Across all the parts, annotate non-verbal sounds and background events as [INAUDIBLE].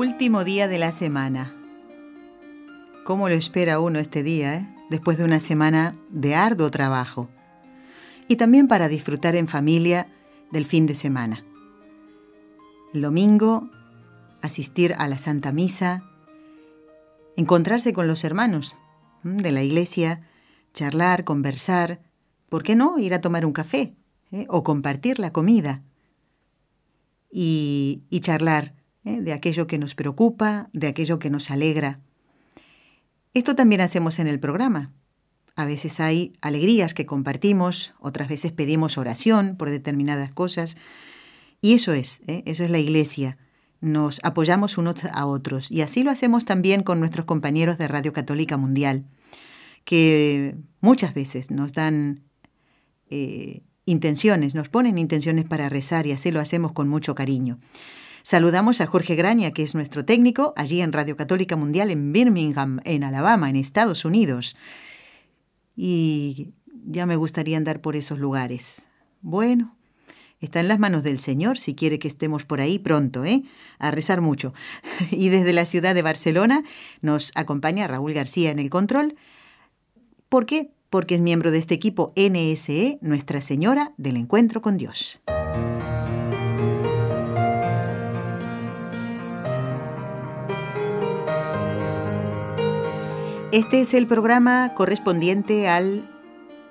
Último día de la semana. ¿Cómo lo espera uno este día, eh? después de una semana de arduo trabajo? Y también para disfrutar en familia del fin de semana. El domingo, asistir a la Santa Misa, encontrarse con los hermanos de la iglesia, charlar, conversar, ¿por qué no ir a tomar un café eh? o compartir la comida? Y, y charlar ¿eh? de aquello que nos preocupa, de aquello que nos alegra. Esto también hacemos en el programa. A veces hay alegrías que compartimos, otras veces pedimos oración por determinadas cosas. Y eso es, ¿eh? eso es la iglesia. Nos apoyamos unos a otros. Y así lo hacemos también con nuestros compañeros de Radio Católica Mundial, que muchas veces nos dan eh, intenciones, nos ponen intenciones para rezar y así lo hacemos con mucho cariño. Saludamos a Jorge Graña, que es nuestro técnico, allí en Radio Católica Mundial en Birmingham, en Alabama, en Estados Unidos. Y ya me gustaría andar por esos lugares. Bueno, está en las manos del Señor si quiere que estemos por ahí pronto, ¿eh? A rezar mucho. [LAUGHS] Y desde la ciudad de Barcelona nos acompaña Raúl García en el control. ¿Por qué? Porque es miembro de este equipo NSE, Nuestra Señora del Encuentro con Dios. Este es el programa correspondiente al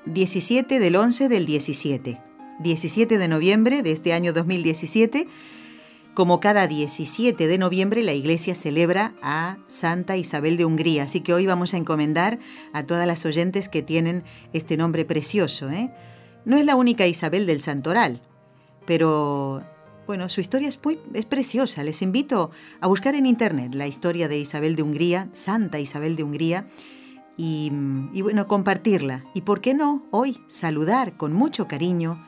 17 del 11 del 17. 17 de noviembre de este año 2017. Como cada 17 de noviembre la Iglesia celebra a Santa Isabel de Hungría, así que hoy vamos a encomendar a todas las oyentes que tienen este nombre precioso. ¿eh? No es la única Isabel del Santoral, pero bueno, su historia es, es preciosa. Les invito a buscar en internet la historia de Isabel de Hungría, Santa Isabel de Hungría, y, y bueno, compartirla. Y por qué no, hoy saludar con mucho cariño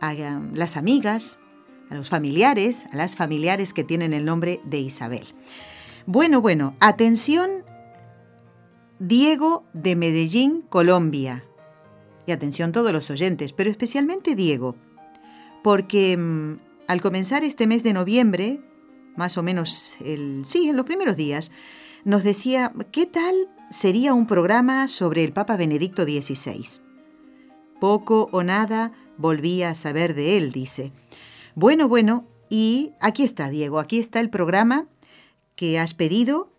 a las amigas, a los familiares, a las familiares que tienen el nombre de Isabel. Bueno, bueno, atención, Diego de Medellín, Colombia. Y atención todos los oyentes, pero especialmente Diego, porque mm, al comenzar este mes de noviembre, más o menos el, sí, en los primeros días, nos decía qué tal sería un programa sobre el Papa Benedicto XVI. Poco o nada volvía a saber de él, dice. Bueno, bueno, y aquí está, Diego, aquí está el programa que has pedido.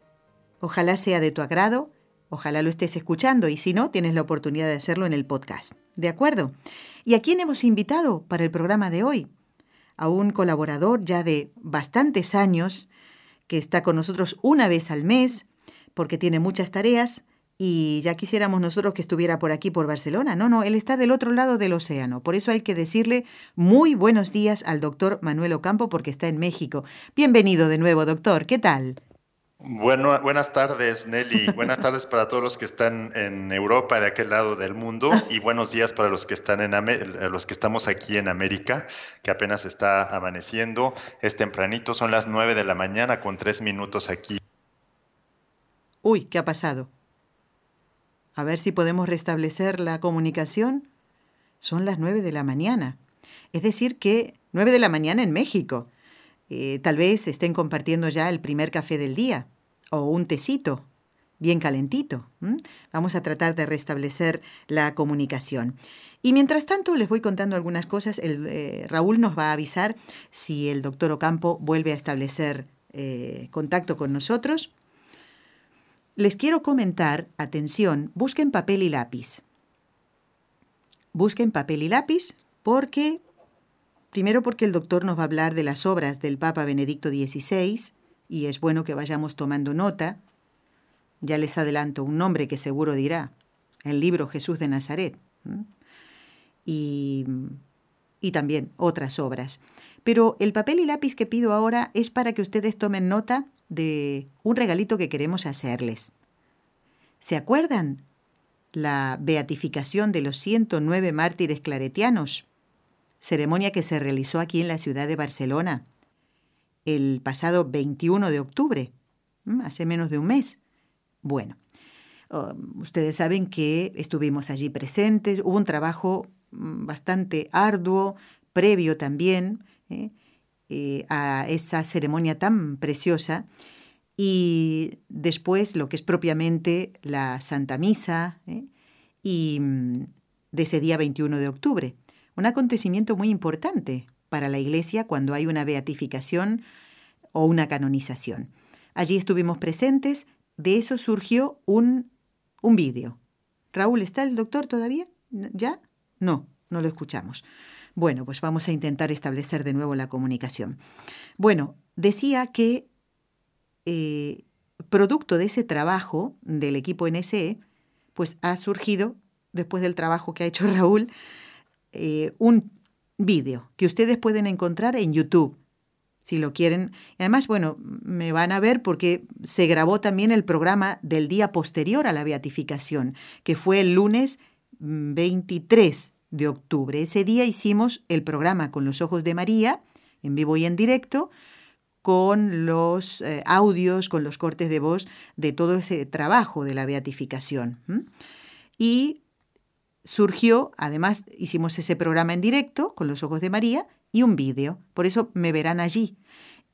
Ojalá sea de tu agrado, ojalá lo estés escuchando y si no, tienes la oportunidad de hacerlo en el podcast. ¿De acuerdo? ¿Y a quién hemos invitado para el programa de hoy? A un colaborador ya de bastantes años que está con nosotros una vez al mes porque tiene muchas tareas y ya quisiéramos nosotros que estuviera por aquí, por Barcelona. No, no, él está del otro lado del océano. Por eso hay que decirle muy buenos días al doctor Manuel Ocampo porque está en México. Bienvenido de nuevo, doctor. ¿Qué tal? Bueno, buenas tardes, Nelly. [LAUGHS] Buenas tardes para todos los que están en Europa, de aquel lado del mundo, y buenos días para los que están en los que estamos aquí en América, que apenas está amaneciendo. Es tempranito, son las nueve de la mañana con tres minutos aquí. Uy, ¿qué ha pasado? A ver si podemos restablecer la comunicación. Son las nueve de la mañana. Es decir, que nueve de la mañana en México. Eh, tal vez estén compartiendo ya el primer café del día o un tecito bien calentito. Vamos a tratar de restablecer la comunicación. Y mientras tanto les voy contando algunas cosas. El, eh, Raúl nos va a avisar si el doctor Ocampo vuelve a establecer eh, contacto con nosotros. Les quiero comentar, atención, busquen papel y lápiz. Busquen papel y lápiz porque Primero porque el doctor nos va a hablar de las obras del Papa Benedicto XVI y es bueno que vayamos tomando nota. Ya les adelanto un nombre que seguro dirá, el libro Jesús de Nazaret. Y, y también otras obras. Pero el papel y lápiz que pido ahora es para que ustedes tomen nota de un regalito que queremos hacerles. ¿Se acuerdan? La beatificación de los 109 mártires claretianos, ceremonia que se realizó aquí en la ciudad de Barcelona el pasado 21 de octubre, hace menos de un mes. Bueno, um, ustedes saben que estuvimos allí presentes, hubo un trabajo mm, bastante arduo, previo también ¿eh? Eh, a esa ceremonia tan preciosa, y después lo que es propiamente la Santa Misa, ¿eh? y mm, de ese día 21 de octubre. Un acontecimiento muy importante para la Iglesia cuando hay una beatificación o una canonización. Allí estuvimos presentes, de eso surgió un, un vídeo. Raúl, ¿está el doctor todavía? ¿Ya? No, no lo escuchamos. Bueno, pues vamos a intentar establecer de nuevo la comunicación. Bueno, decía que eh, producto de ese trabajo del equipo NSE, pues ha surgido, después del trabajo que ha hecho [LAUGHS] Raúl, eh, un vídeo que ustedes pueden encontrar en YouTube, si lo quieren. Además, bueno, me van a ver porque se grabó también el programa del día posterior a la beatificación, que fue el lunes 23 mm, de octubre. Ese día hicimos el programa con los ojos de María, en vivo y en directo, con los eh, audios, con los cortes de voz de todo ese trabajo de la beatificación. Y surgió, además hicimos ese programa en directo con los ojos de María y un vídeo, por eso me verán allí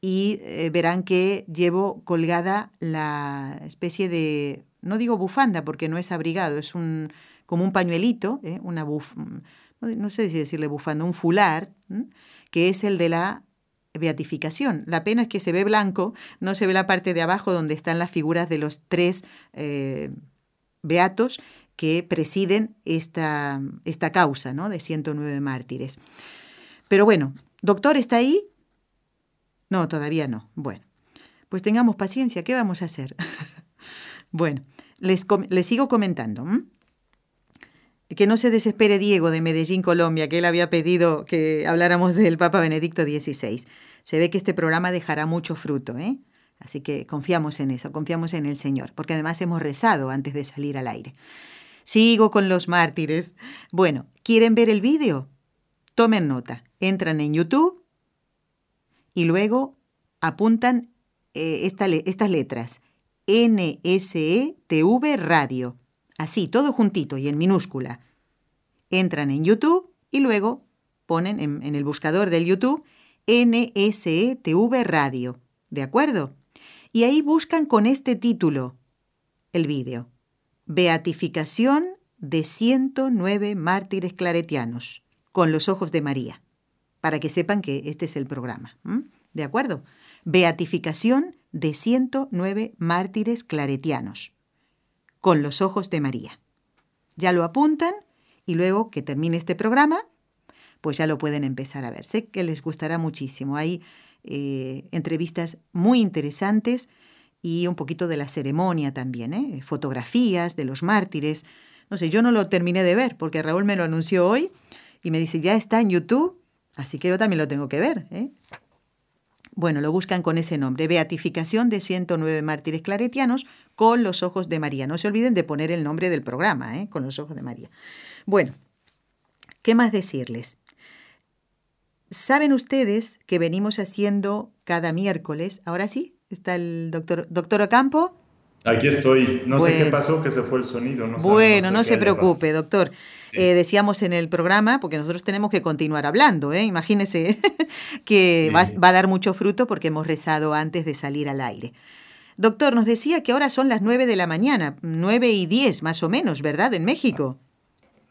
y eh, verán que llevo colgada la especie de, no digo bufanda porque no es abrigado, es un como un pañuelito, ¿eh? una buf, no sé si decirle bufanda, un fular, que es el de la beatificación. La pena es que se ve blanco, no se ve la parte de abajo donde están las figuras de los tres eh, beatos que presiden esta, esta causa ¿no? de 109 mártires. Pero bueno, doctor, ¿está ahí? No, todavía no. Bueno, pues tengamos paciencia, ¿qué vamos a hacer? [LAUGHS] bueno, les, sigo comentando. Que no se desespere Diego de Medellín, Colombia, que él había pedido que habláramos del Papa Benedicto XVI. Se ve que este programa dejará mucho fruto, ¿eh? Así que confiamos en eso, confiamos en el Señor, porque además hemos rezado antes de salir al aire. Sigo con los mártires. Bueno, ¿quieren ver el vídeo? Tomen nota. Entran en YouTube y luego apuntan eh, estas letras. NSETV Radio. Así, todo juntito y en minúscula. Entran en YouTube y luego ponen en, en el buscador del YouTube NSETV Radio. ¿De acuerdo? Y ahí buscan con este título el vídeo. Beatificación de 109 mártires claretianos, con los ojos de María, para que sepan que este es el programa. ¿De acuerdo? Beatificación de 109 mártires claretianos, con los ojos de María. Ya lo apuntan y luego que termine este programa, pues ya lo pueden empezar a ver. Sé que les gustará muchísimo. Hay eh, entrevistas muy interesantes y un poquito de la ceremonia también, ¿eh? fotografías de los mártires. No sé, yo no lo terminé de ver porque Raúl me lo anunció hoy y me dice, ya está en YouTube, así que yo también lo tengo que ver. ¿eh? Bueno, lo buscan con ese nombre, Beatificación de 109 mártires claretianos con los ojos de María. No se olviden de poner el nombre del programa, ¿eh? con los ojos de María. Bueno, ¿qué más decirles? Saben ustedes que venimos haciendo cada miércoles, ahora sí, Está el doctor, doctor Ocampo. Aquí estoy. No sé qué pasó, que se fue el sonido. bueno, no se preocupe, doctor. Eh, decíamos en el programa, porque nosotros tenemos que continuar hablando, ¿eh? imagínese [LAUGHS] que va, va, a dar mucho fruto porque hemos rezado antes de salir al aire. Doctor, nos decía que ahora son las 9 de la mañana, 9 y 10 más o menos, ¿verdad? En México.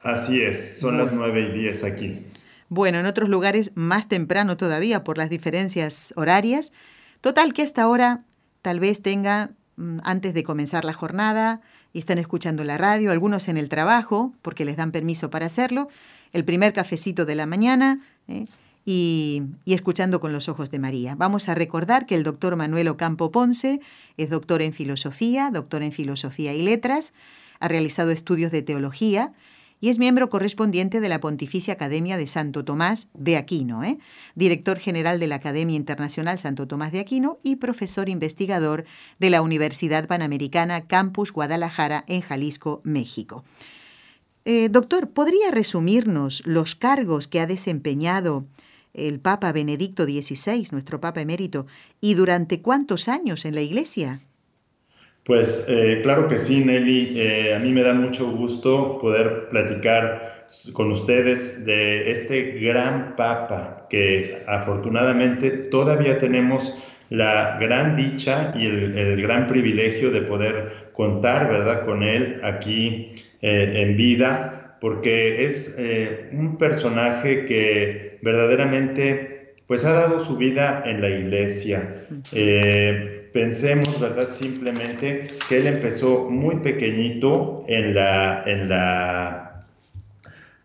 Así es, son las 9 y 10 aquí. Bueno, en otros lugares más temprano todavía por las diferencias horarias. Total que hasta ahora tal vez tenga, mm, antes de comenzar la jornada, y están escuchando la radio, algunos en el trabajo, porque les dan permiso para hacerlo, el primer cafecito de la mañana ¿eh? y, y, escuchando con los ojos de María. Vamos a recordar que el doctor Manuel Ocampo Ponce es doctor en filosofía, doctor en filosofía y letras, ha realizado estudios de teología y es miembro correspondiente de la Pontificia Academia de Santo Tomás de Aquino, ¿eh? director general de la Academia Internacional Santo Tomás de Aquino y profesor investigador de la Universidad Panamericana Campus Guadalajara en Jalisco, México. Eh, doctor, ¿podría resumirnos los cargos que ha desempeñado el Papa Benedicto XVI, nuestro Papa emérito, y durante cuántos años en la Iglesia? Pues eh, claro que sí, Nelly. Eh, a mí me da mucho gusto poder platicar con ustedes de este gran Papa que afortunadamente todavía tenemos la gran dicha y el, gran privilegio de poder contar, ¿verdad?, con él aquí eh, en vida, porque es un personaje que verdaderamente pues ha dado su vida en la iglesia pensemos, ¿verdad? Simplemente que él empezó muy pequeñito en la, en la,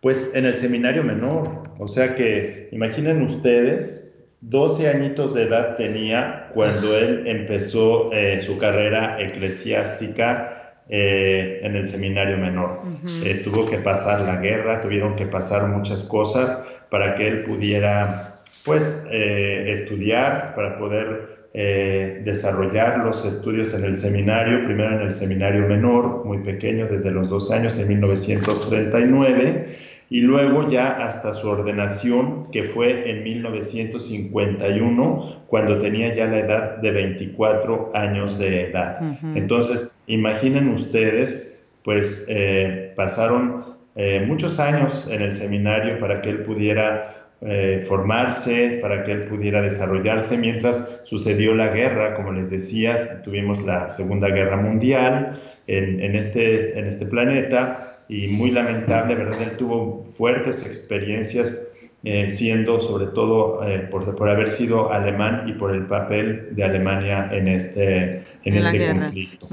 pues en el seminario menor. O sea que, imaginen ustedes, 12 añitos de edad tenía cuando él empezó eh, su carrera eclesiástica eh, en el seminario menor. Eh, tuvo que pasar la guerra, tuvieron que pasar muchas cosas para que él pudiera, pues, estudiar, para poder eh, desarrollar los estudios en el seminario, primero en el seminario menor, muy pequeño, desde los dos años, en 1939, y luego ya hasta su ordenación, que fue en 1951, cuando tenía ya la edad de 24 años de edad. Entonces, imaginen ustedes, pues eh, pasaron eh, muchos años en el seminario para que él pudiera eh, formarse, para que él pudiera desarrollarse, mientras sucedió la guerra, como les decía, tuvimos la Segunda Guerra Mundial en, este, en este planeta y muy lamentable, ¿verdad? Él tuvo fuertes experiencias eh, siendo sobre todo eh, por, por, haber sido alemán y por el papel de Alemania en este, en, este conflicto.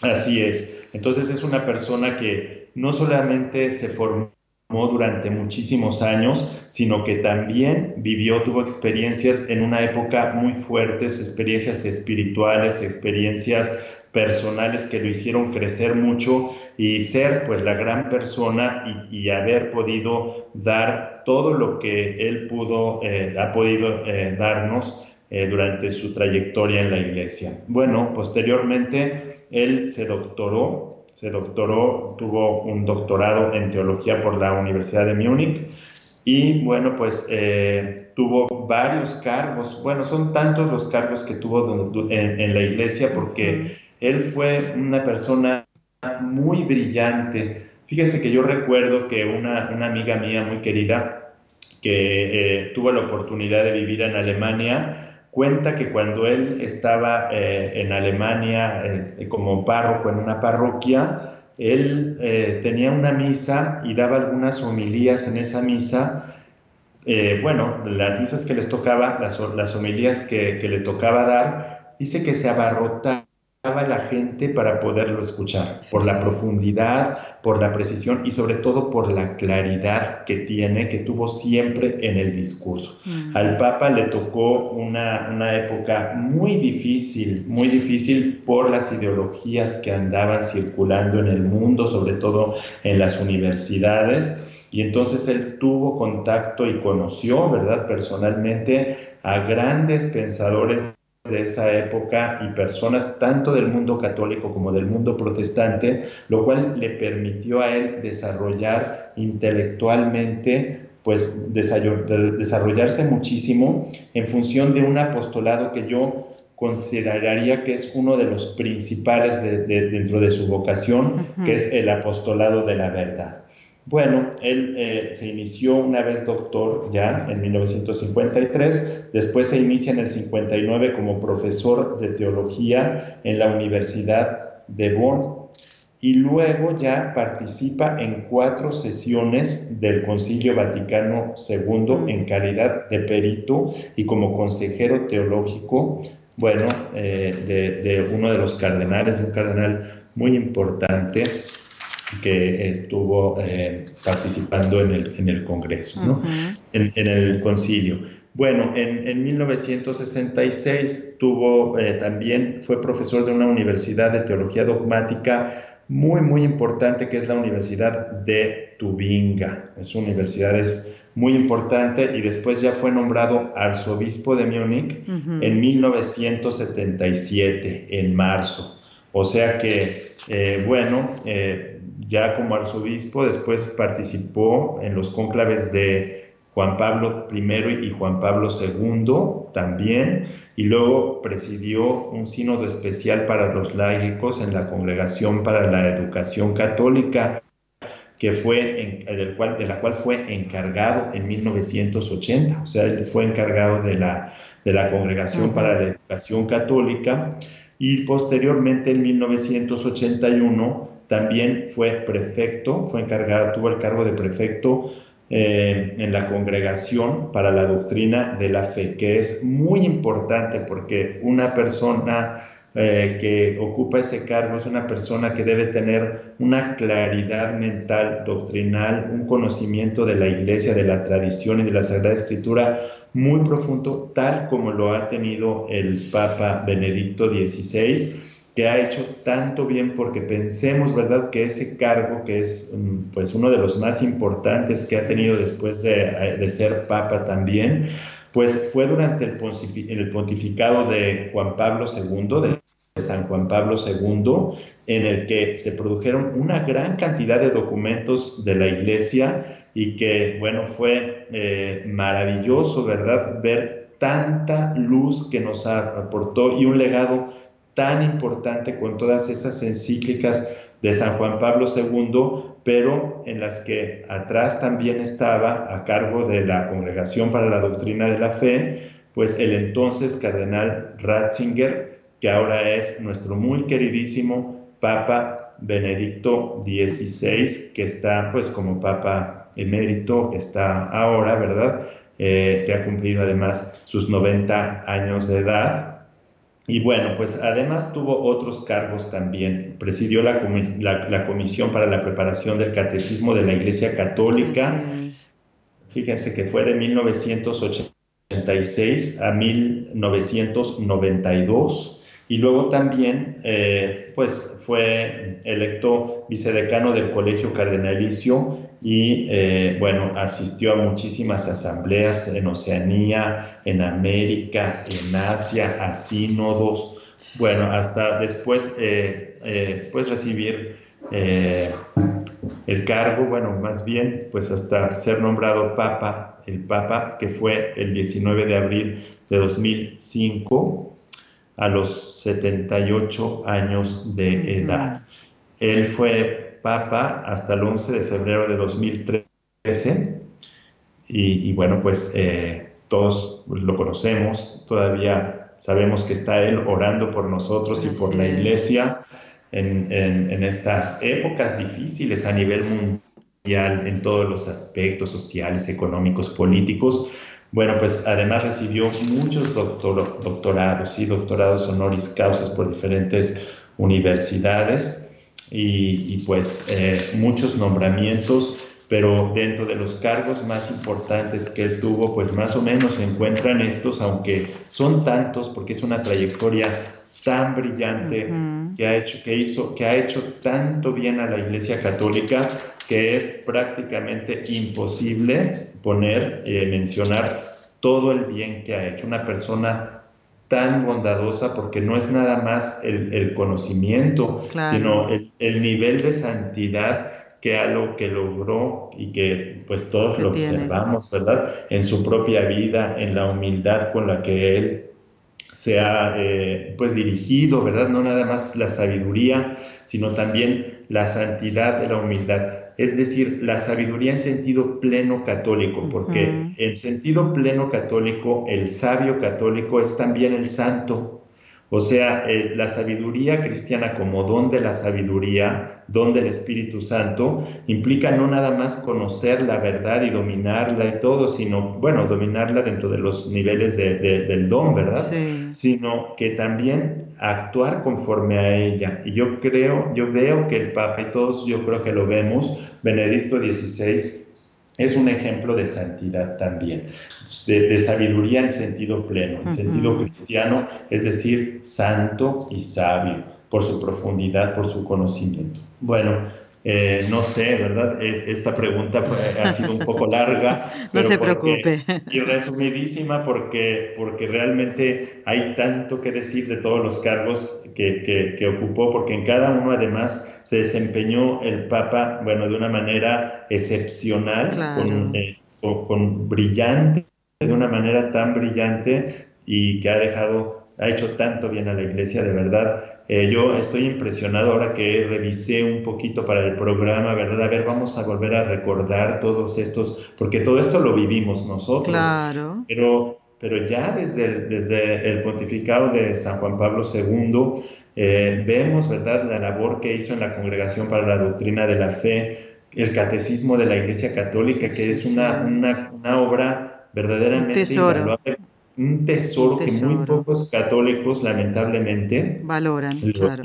Así es. Entonces es una persona que no solamente se formó durante muchísimos años, sino que también vivió, tuvo experiencias en una época muy fuertes, experiencias espirituales, experiencias personales que lo hicieron crecer mucho y ser pues la gran persona y, haber podido dar todo lo que él pudo, eh, ha podido eh, darnos eh, durante su trayectoria en la iglesia. Bueno, posteriormente él se doctoró se doctoró, tuvo un doctorado en teología por la Universidad de Múnich y bueno, pues eh, tuvo varios cargos, bueno, son tantos los cargos que tuvo en, la iglesia porque él fue una persona muy brillante. Fíjese que yo recuerdo que una, amiga mía muy querida que eh, tuvo la oportunidad de vivir en Alemania, cuenta que cuando él estaba eh, en Alemania eh, como párroco en una parroquia, él eh, tenía una misa y daba algunas homilías en esa misa. bueno, las misas que les tocaba, las, las homilías que, que, le tocaba dar, dice que se abarrotaba la gente para poderlo escuchar, por la profundidad, por la precisión y sobre todo por la claridad que tiene, que tuvo siempre en el discurso. Mm. Al Papa le tocó una, una época muy difícil, muy difícil por las ideologías que andaban circulando en el mundo, sobre todo en las universidades. Y entonces él tuvo contacto y conoció, ¿verdad?, personalmente a grandes pensadores de esa época y personas tanto del mundo católico como del mundo protestante, lo cual le permitió a él desarrollar intelectualmente, pues desarrollarse muchísimo en función de un apostolado que yo consideraría que es uno de los principales dentro de su vocación, que es el apostolado de la verdad. Bueno, él eh, se inició una vez doctor ya en 1953, después se inicia en el 59 como profesor de teología en la Universidad de Bonn y luego ya participa en cuatro sesiones del Concilio Vaticano II en calidad de perito y como consejero teológico, bueno, eh, de, de uno de los cardenales, un cardenal muy importante que estuvo eh, participando en el, en el Congreso, en, el concilio. Bueno, en, en 1966 tuvo eh, también, fue profesor de una universidad de teología dogmática muy, muy importante que es la Universidad de Tubinga. Es una universidad es muy importante y después ya fue nombrado arzobispo de Múnich en 1977, en marzo. O sea que, eh, bueno, eh, ya como arzobispo después participó en los cónclaves de Juan Pablo I y Juan Pablo II también, y luego presidió un sínodo especial para los laicos en la Congregación para la Educación Católica, que fue del cual, de la cual fue encargado en 1980, o sea, él fue encargado de la, de la Congregación para la Educación Católica, y posteriormente en 1981 también fue prefecto, fue encargado, tuvo el cargo de prefecto eh, en la congregación para la doctrina de la fe, que es muy importante porque una persona eh, que ocupa ese cargo es una persona que debe tener una claridad mental, doctrinal, un conocimiento de la iglesia, de la tradición y de la Sagrada Escritura muy profundo, tal como lo ha tenido el Papa Benedicto XVI que ha hecho tanto bien porque pensemos, ¿verdad?, que ese cargo, que es mm, pues uno de los más importantes que ha tenido después de, de ser papa también, pues fue durante el, el pontificado de Juan Pablo II, de San Juan Pablo II, en el que se produjeron una gran cantidad de documentos de la iglesia y que, bueno, fue eh, maravilloso, ¿verdad?, ver tanta luz que nos aportó y un legado tan importante con todas esas encíclicas de San Juan Pablo II, pero en las que atrás también estaba a cargo de la Congregación para la Doctrina de la Fe, pues el entonces cardenal Ratzinger, que ahora es nuestro muy queridísimo Papa Benedicto XVI, que está pues como Papa emérito, que está ahora, ¿verdad? Eh, que ha cumplido además sus 90 años de edad y bueno, pues además tuvo otros cargos también. Presidió la, la, Comisión para la Preparación del Catecismo de la Iglesia Católica. Fíjense que fue de 1986 a 1992. Y luego también, eh, pues fue electo vicedecano del Colegio Cardenalicio y eh, bueno, asistió a muchísimas asambleas en Oceanía, en América, en Asia, a sínodos, bueno, hasta después eh, eh, pues recibir el cargo, bueno, más bien, pues hasta ser nombrado papa, el papa que fue el 19 de abril de 2005 a los 78 años de edad. Él fue Papa hasta el 11 de febrero de 2013. Y, bueno, pues eh, todos lo conocemos, todavía sabemos que está Él orando por nosotros y por la iglesia en, en, estas épocas difíciles a nivel mundial, en todos los aspectos sociales, económicos, políticos. Bueno, pues además recibió muchos doctorados y doctorados honoris causas por diferentes universidades y, pues eh, muchos nombramientos, pero dentro de los cargos más importantes que él tuvo, pues más o menos se encuentran estos, aunque son tantos, porque es una trayectoria tan brillante que, ha hecho, que, hizo, que ha hecho tanto bien a la Iglesia Católica que es prácticamente imposible poner, eh, mencionar todo el bien que ha hecho. Una persona tan bondadosa porque no es nada más el, conocimiento, sino el, nivel de santidad que a lo que logró y que pues todos lo observamos, ¿verdad? En su propia vida, en la humildad con la que él se ha eh, pues dirigido, ¿verdad? No nada más la sabiduría, sino también la santidad de la humildad es decir, la sabiduría en sentido pleno católico, porque en sentido pleno católico, el sabio católico es también el santo. O sea, eh, la sabiduría cristiana como don de la sabiduría, don del Espíritu Santo, implica no nada más conocer la verdad y dominarla y todo, sino, bueno, dominarla dentro de los niveles del don, ¿verdad? Sino que también actuar conforme a ella. Y yo creo, yo veo que el Papa, y todos yo creo que lo vemos, Benedicto XVI es un ejemplo de santidad también, de, sabiduría en sentido pleno, en sentido cristiano, es decir, santo y sabio por su profundidad, por su conocimiento. Bueno, eh, no sé, ¿verdad? esta pregunta ha sido un poco larga. [LAUGHS] no se preocupe. Y resumidísima porque, porque realmente hay tanto que decir de todos los cargos que, que, ocupó, porque en cada uno además se desempeñó el Papa, bueno, de una manera excepcional, con, eh, con, brillante, de una manera tan brillante y que ha dejado, ha hecho tanto bien a la iglesia, de verdad eh, yo estoy impresionado ahora que revisé un poquito para el programa, ¿verdad? A ver, vamos a volver a recordar todos estos, porque todo esto lo vivimos nosotros. Claro. Pero, pero ya desde el, desde el pontificado de San Juan Pablo II, eh, vemos, ¿verdad?, la labor que hizo en la Congregación para la Doctrina de la Fe, el Catecismo de la Iglesia Católica, que es una, una, una obra verdaderamente tesoro un tesoro, que muy pocos católicos lamentablemente valoran,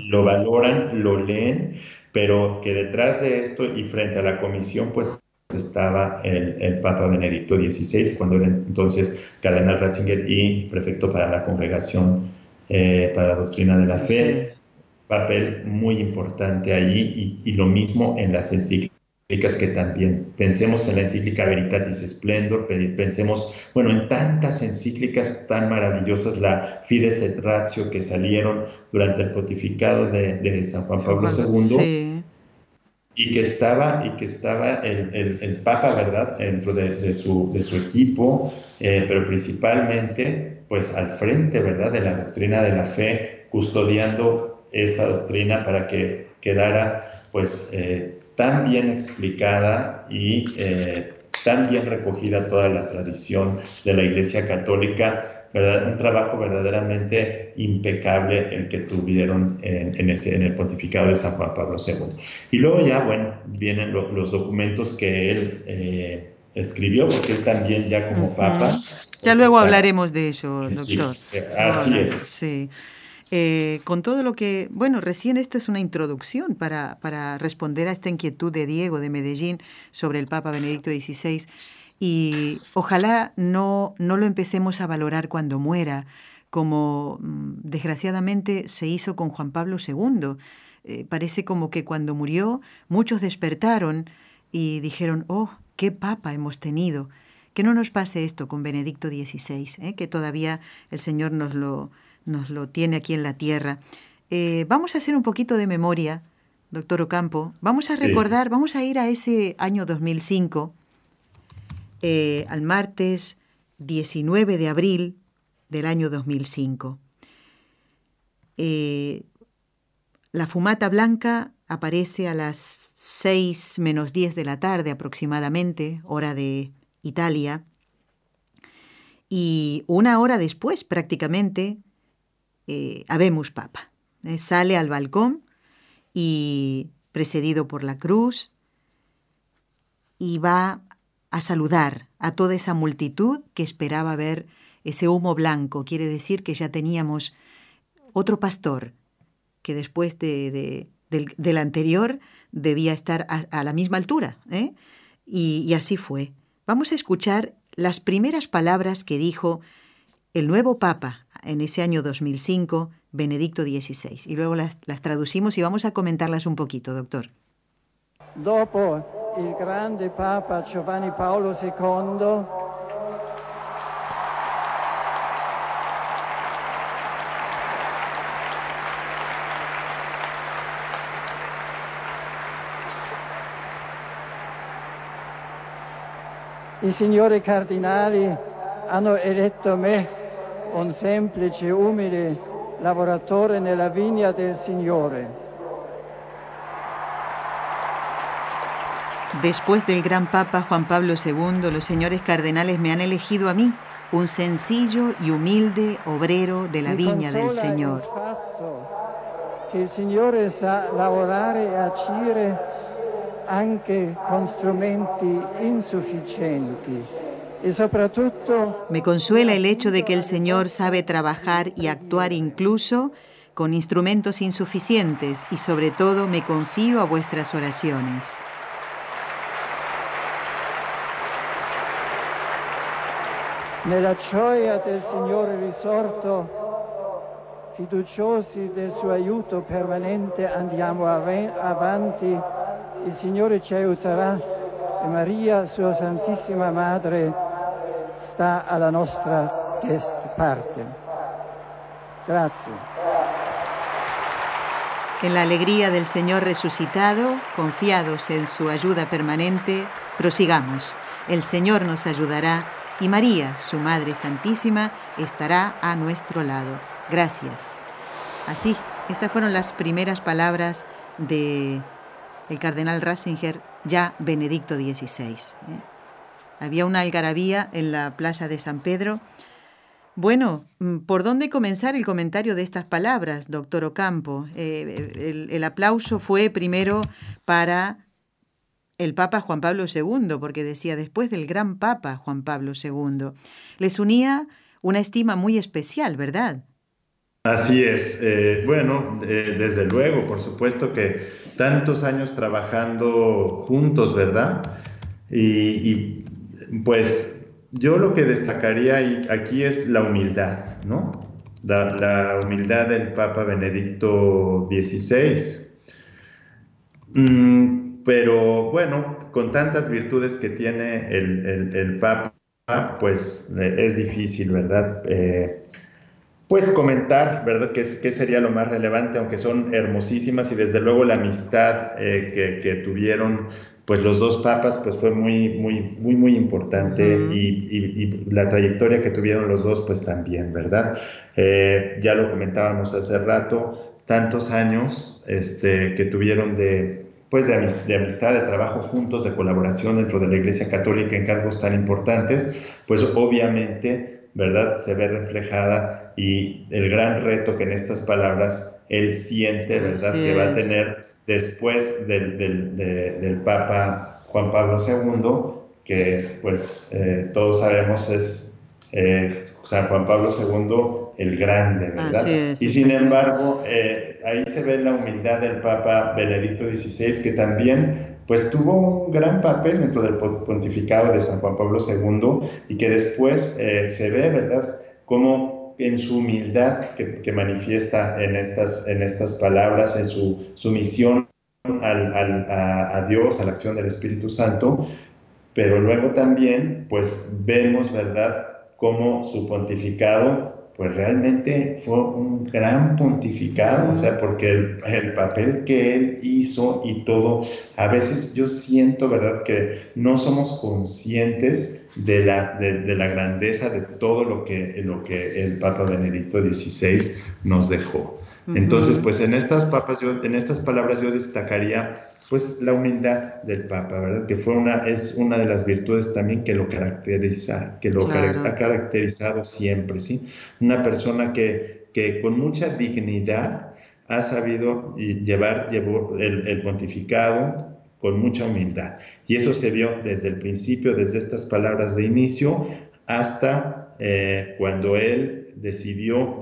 lo, valoran, lo leen, pero que detrás de esto y frente a la comisión pues estaba el, Papa Benedicto XVI, cuando era entonces Cardenal Ratzinger y prefecto para la congregación eh, para la doctrina de la fe. Papel muy importante allí y, y lo mismo en las encíclicas que también pensemos en la encíclica Veritatis Splendor, pensemos, bueno, en tantas encíclicas tan maravillosas, la Fides et Ratio que salieron durante el pontificado de, San Juan Pablo II. Y que estaba, y que estaba el, Papa, ¿verdad?, dentro de, su, de su, equipo, eh, pero principalmente, pues al frente, ¿verdad?, de la doctrina de la fe, custodiando esta doctrina para que quedara, pues, eh, tan bien explicada y eh, tan bien recogida toda la tradición de la Iglesia Católica, ¿verdad? un trabajo verdaderamente impecable el que tuvieron en, ese, en el pontificado de San Juan Pablo II. Y luego ya, bueno, vienen los documentos que él eh, escribió, porque él también ya como papa... Ya luego hablaremos de eso, doctor. así es. Sí. Eh, con todo lo que, bueno, recién esto es una introducción para, para, responder a esta inquietud de Diego de Medellín sobre el Papa Benedicto XVI y ojalá no, no lo empecemos a valorar cuando muera, como mm, desgraciadamente se hizo con Juan Pablo II. Eh, parece como que cuando murió muchos despertaron y dijeron, oh, qué papa hemos tenido. Que no nos pase esto con Benedicto XVI, ¿eh? que todavía el Señor nos lo, nos lo tiene aquí en la tierra. Eh, vamos a hacer un poquito de memoria, doctor Ocampo. Vamos a recordar, vamos a ir a ese año 2005, eh, al martes 19 de abril del año 2005. Eh, la fumata blanca aparece a las 6 menos 10 de la tarde aproximadamente, hora de Italia. Y una hora después, prácticamente, eh, Habemos Papa. Eh, sale al balcón y, precedido por la cruz, y va a saludar a toda esa multitud que esperaba ver ese humo blanco. Quiere decir que ya teníamos otro pastor que después de, del, anterior debía estar a, la misma altura. ¿eh? Y, y así fue. Vamos a escuchar las primeras palabras que dijo el nuevo Papa en ese año 2005, Benedicto XVI. Y luego las, las traducimos y vamos a comentarlas un poquito, doctor. Dopo il grande Papa Giovanni Paolo II, i signori cardinali hanno eletto me un semplice, umile lavoratore nella vigna del Signore. Después del gran Papa Juan Pablo II, los señores cardenales me han elegido a mí, un sencillo y humilde obrero de la viña del Señor. Que el Signore sa lavorare e agire anche con strumenti insufficienti. Me consuela el hecho de que el Señor sabe trabajar y actuar incluso con instrumentos insuficientes y sobre todo me confío a vuestras oraciones. Nella gioia del Signore risorto, fiduciosi del suo aiuto permanente andiamo avanti, il Signore ci aiuterà e Maria, sua Santissima Madre, sta alla nostra parte. Grazie. En la alegría del Señor resucitado, confiados en su ayuda permanente, prosigamos. El Señor nos ayudará y María, su Madre Santísima, estará a nuestro lado. Gracias. Así, estas fueron las primeras palabras de el cardenal Ratzinger, ya Benedicto XVI. ¿Eh? Había una algarabía en la plaza de San Pedro. Bueno, mm, ¿por dónde comenzar el comentario de estas palabras, doctor Ocampo? Eh, el aplauso fue primero para el Papa Juan Pablo II, porque decía después del gran Papa Juan Pablo II. Les unía una estima muy especial, ¿verdad? Así es. Eh, bueno, eh, desde luego, por supuesto que tantos años trabajando juntos, ¿verdad? Y, pues yo lo que destacaría aquí es la humildad, ¿no? La, humildad del Papa Benedicto XVI. Mm, pero bueno, con tantas virtudes que tiene el, Papa, pues eh, es difícil, ¿verdad? pues comentar, ¿verdad? ¿Qué, ¿Qué, sería lo más relevante? Aunque son hermosísimas y desde luego la amistad eh, que, tuvieron pues los dos papas pues fue muy, muy, muy, muy importante y, la trayectoria que tuvieron los dos pues también, ¿verdad? Eh, ya lo comentábamos hace rato, tantos años este, que tuvieron de, pues de, de, amistad, de trabajo juntos, de colaboración dentro de la Iglesia Católica en cargos tan importantes, pues obviamente, ¿verdad? Se ve reflejada y el gran reto que en estas palabras él siente, ¿verdad?, que va a tener después del, del, Papa Juan Pablo II, que pues eh, todos sabemos es eh, San Juan Pablo II el Grande, ¿verdad? y sin embargo, eh, ahí se ve la humildad del Papa Benedicto XVI, que también pues tuvo un gran papel dentro del pontificado de San Juan Pablo II y que después se ve, ¿verdad?, como en su humildad que, manifiesta en estas, en estas palabras, en su sumisión al, a, Dios, a la acción del Espíritu Santo, pero luego también, pues vemos, ¿verdad?, cómo su pontificado, pues realmente fue un gran pontificado, o sea, porque el, el, papel que él hizo y todo, a veces yo siento, ¿verdad?, que no somos conscientes de la, de, la grandeza de todo lo que, lo que el Papa Benedicto XVI nos dejó. Entonces, pues en estas, papas yo, en estas palabras yo destacaría pues la humildad del Papa, ¿verdad? Que fue una, es una de las virtudes también que lo caracteriza, que lo ha caracterizado siempre, ¿sí? Una persona que, que con mucha dignidad ha sabido llevar llevó el, el pontificado con mucha humildad. Y eso se vio desde el principio, desde estas palabras de inicio, hasta eh, cuando él decidió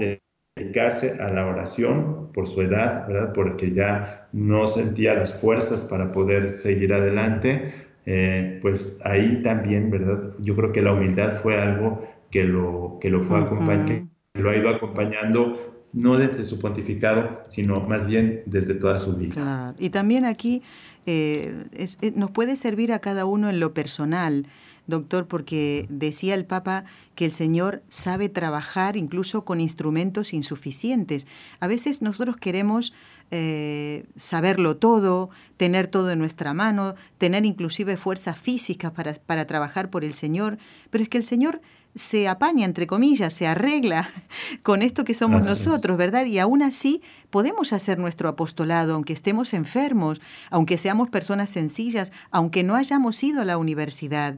dedicarse a la oración por su edad, ¿verdad? Porque ya no sentía las fuerzas para poder seguir adelante. Eh, pues ahí también, ¿verdad? Yo creo que la humildad fue algo que lo, que lo fue acompañando, que lo ha ido acompañando no desde su pontificado, sino más bien desde toda su vida. Claro. Y también aquí eh, eh, nos puede servir a cada uno en lo personal, doctor, porque decía el Papa que el Señor sabe trabajar incluso con instrumentos insuficientes. A veces nosotros queremos eh, saberlo todo, tener todo en nuestra mano, tener inclusive fuerza física para, para trabajar por el Señor, pero es que el Señor se apaña, entre comillas, se arregla [LAUGHS] con esto que somos nosotros, ¿verdad? Y aún así podemos hacer nuestro apostolado, aunque estemos enfermos, aunque seamos personas sencillas, aunque no hayamos ido a la universidad.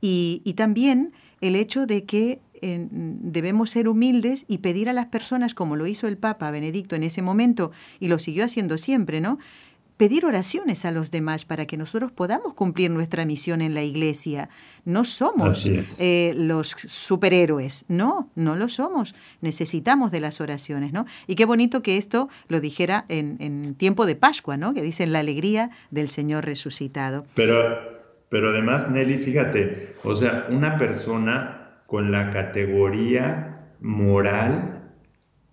Y, también el hecho de que debemos ser humildes y pedir a las personas, como lo hizo el Papa Benedicto en ese momento, y lo siguió haciendo siempre, ¿no? Pedir oraciones a los demás para que nosotros podamos cumplir nuestra misión en la iglesia. No somos eh, los superhéroes, no, no lo somos. Necesitamos de las oraciones, ¿no? Y qué bonito que esto lo dijera en, tiempo de Pascua, ¿no? Que dicen la alegría del Señor resucitado. Pero, pero además, Nelly, fíjate, o sea, una persona con la categoría moral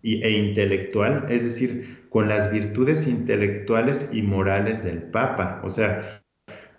e intelectual, es decir, con las virtudes intelectuales y morales del Papa. O sea,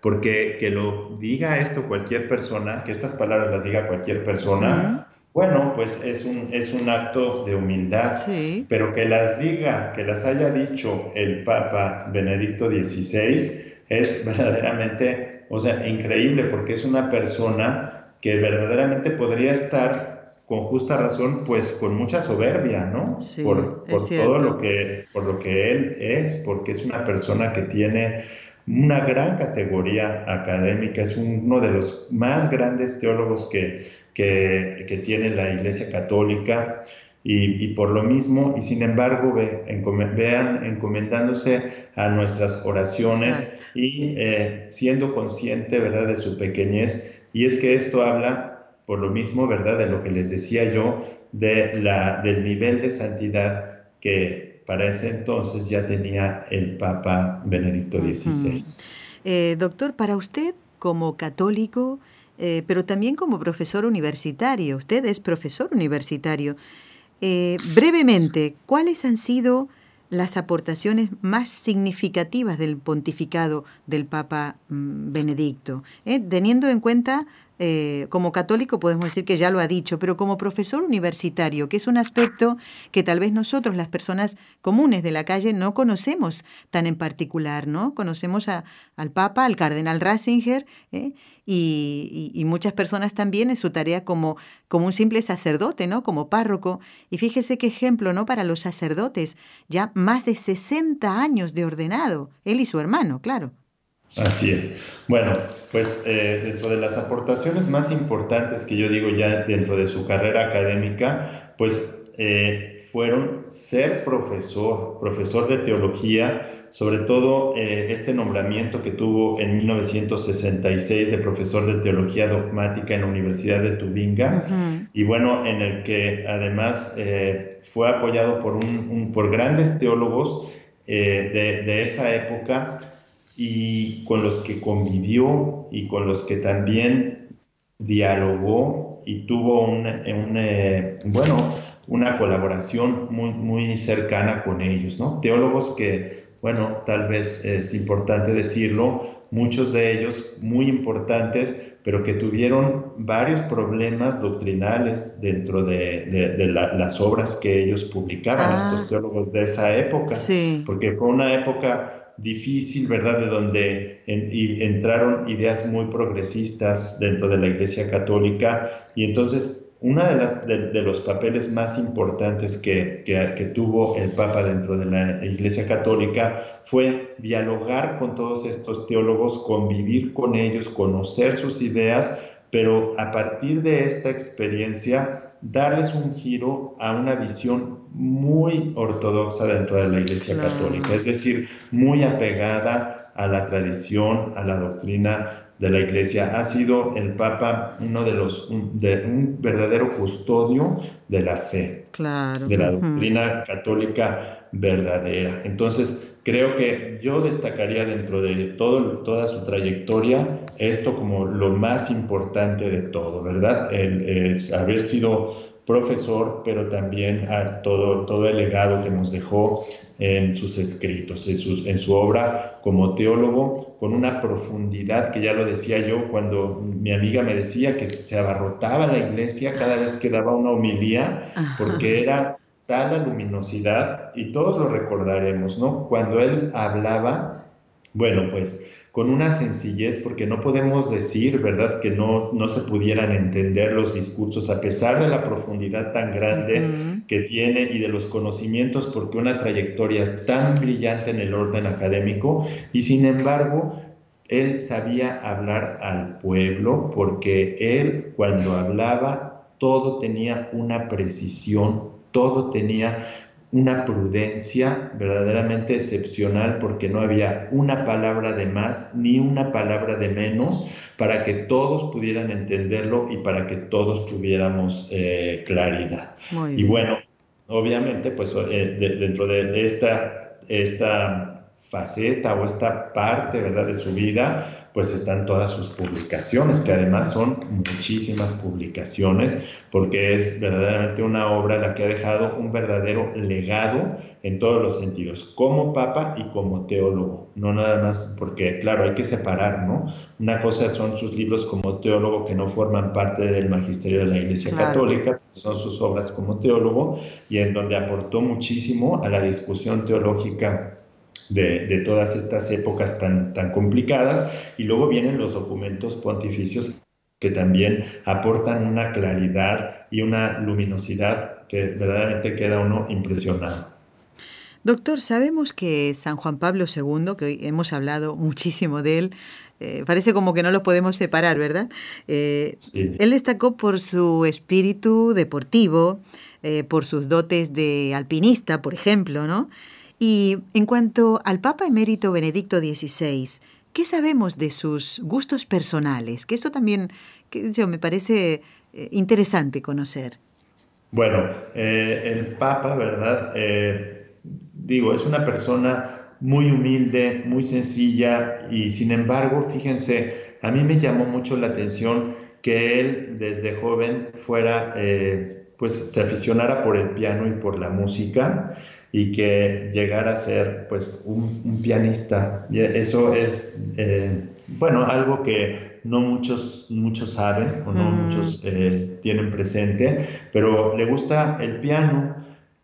porque que lo diga esto cualquier persona, que estas palabras las diga cualquier persona, bueno, pues es un, es un acto de humildad, pero que las diga, que las haya dicho el Papa Benedicto XVI, es verdaderamente, o sea, increíble, porque es una persona que verdaderamente podría estar con justa razón, pues con mucha soberbia, ¿no? por, por todo lo que, por lo que él es, porque es una persona que tiene una gran categoría académica, es uno de los más grandes teólogos que, que, tiene la Iglesia Católica y, por lo mismo, y sin embargo, vean encomendándose a nuestras oraciones y eh, siendo consciente, ¿verdad?, de su pequeñez. Y es que esto habla, por lo mismo, ¿verdad?, de lo que les decía yo, de la, del nivel de santidad que para ese entonces ya tenía el Papa Benedicto XVI. Eh, doctor, para usted, como católico, eh, pero también como profesor universitario. Usted es profesor universitario. Eh, brevemente, ¿cuáles han sido las aportaciones más significativas del pontificado del Papa mm, Benedicto? Eh, teniendo en cuenta eh, como católico podemos decir que ya lo ha dicho, pero como profesor universitario, que es un aspecto que tal vez nosotros, las personas comunes de la calle, no conocemos tan en particular, ¿no? Conocemos a, al Papa, al Cardenal Ratzinger, ¿eh? y, muchas personas también en su tarea como, como un simple sacerdote, ¿no? Como párroco. Y fíjese qué ejemplo, ¿no? Para los sacerdotes, ya más de 60 años de ordenado, él y su hermano, claro. Así es. Bueno, pues eh, dentro de las aportaciones más importantes que yo digo ya dentro de su carrera académica, pues eh, fueron ser profesor, profesor de teología, sobre todo eh, este nombramiento que tuvo en 1966 de profesor de teología dogmática en la Universidad de Tubinga, y bueno, en el que además fue apoyado por, un, por grandes teólogos de, de esa época y con los que convivió y con los que también dialogó y tuvo un, eh, bueno, una colaboración muy, muy cercana con ellos, ¿no? Teólogos que, bueno, tal vez es importante decirlo, muchos de ellos muy importantes, pero que tuvieron varios problemas doctrinales dentro de, de, las obras que ellos publicaban, ah. estos teólogos de esa época, porque fue una época difícil, ¿verdad? De donde entraron ideas muy progresistas dentro de la Iglesia Católica y entonces uno de, de, los papeles más importantes que, que, tuvo el Papa dentro de la Iglesia Católica fue dialogar con todos estos teólogos, convivir con ellos, conocer sus ideas, pero a partir de esta experiencia darles un giro a una visión muy ortodoxa dentro de la Iglesia Católica, es decir, muy apegada a la tradición, a la doctrina de la Iglesia. Ha sido el Papa uno de los, un, de, un verdadero custodio de la fe, de la doctrina católica verdadera. Entonces, creo que yo destacaría dentro de todo, toda su trayectoria esto como lo más importante de todo, ¿verdad? El, haber sido profesor, pero también a todo, todo el legado que nos dejó en sus escritos, en, en su obra como teólogo, con una profundidad que ya lo decía yo cuando mi amiga me decía que se abarrotaba la iglesia cada vez que daba una homilía, porque era tal la luminosidad, y todos lo recordaremos, ¿no? Cuando él hablaba, bueno, pues con una sencillez, porque no podemos decir, ¿verdad?, que no, no se pudieran entender los discursos, a pesar de la profundidad tan grande que tiene y de los conocimientos, porque una trayectoria tan brillante en el orden académico, y sin embargo, él sabía hablar al pueblo, porque él, cuando hablaba, todo tenía una precisión todo tenía una prudencia verdaderamente excepcional porque no había una palabra de más ni una palabra de menos para que todos pudieran entenderlo y para que todos tuviéramos eh, claridad. Y bueno, obviamente, pues eh, dentro de esta, esta faceta o esta parte, ¿verdad?, de su vida, pues están todas sus publicaciones, que además son muchísimas publicaciones, porque es verdaderamente una obra la que ha dejado un verdadero legado en todos los sentidos, como papa y como teólogo, no nada más, porque claro, hay que separar, ¿no? Una cosa son sus libros como teólogo que no forman parte del magisterio de la Iglesia Católica, son sus obras como teólogo y en donde aportó muchísimo a la discusión teológica de, todas estas épocas tan, tan complicadas. Y luego vienen los documentos pontificios que también aportan una claridad y una luminosidad que verdaderamente queda uno impresionado. Doctor, sabemos que San Juan Pablo II, que hoy hemos hablado muchísimo de él, eh, parece como que no lo podemos separar, ¿verdad? Eh, él destacó por su espíritu deportivo, eh, por sus dotes de alpinista, por ejemplo, ¿no? Y en cuanto al Papa emérito Benedicto XVI, ¿qué sabemos de sus gustos personales? Que esto también que yo, me parece eh, interesante conocer. Bueno, eh, el Papa, ¿verdad? Eh, digo, es una persona muy humilde, muy sencilla y sin embargo, fíjense, a mí me llamó mucho la atención que él desde joven fuera, pues se aficionara por el piano y por la música y que llegara a ser pues un, pianista. Y eso es, eh, bueno, algo que no muchos, muchos saben o no muchos eh, tienen presente, pero le gusta el piano.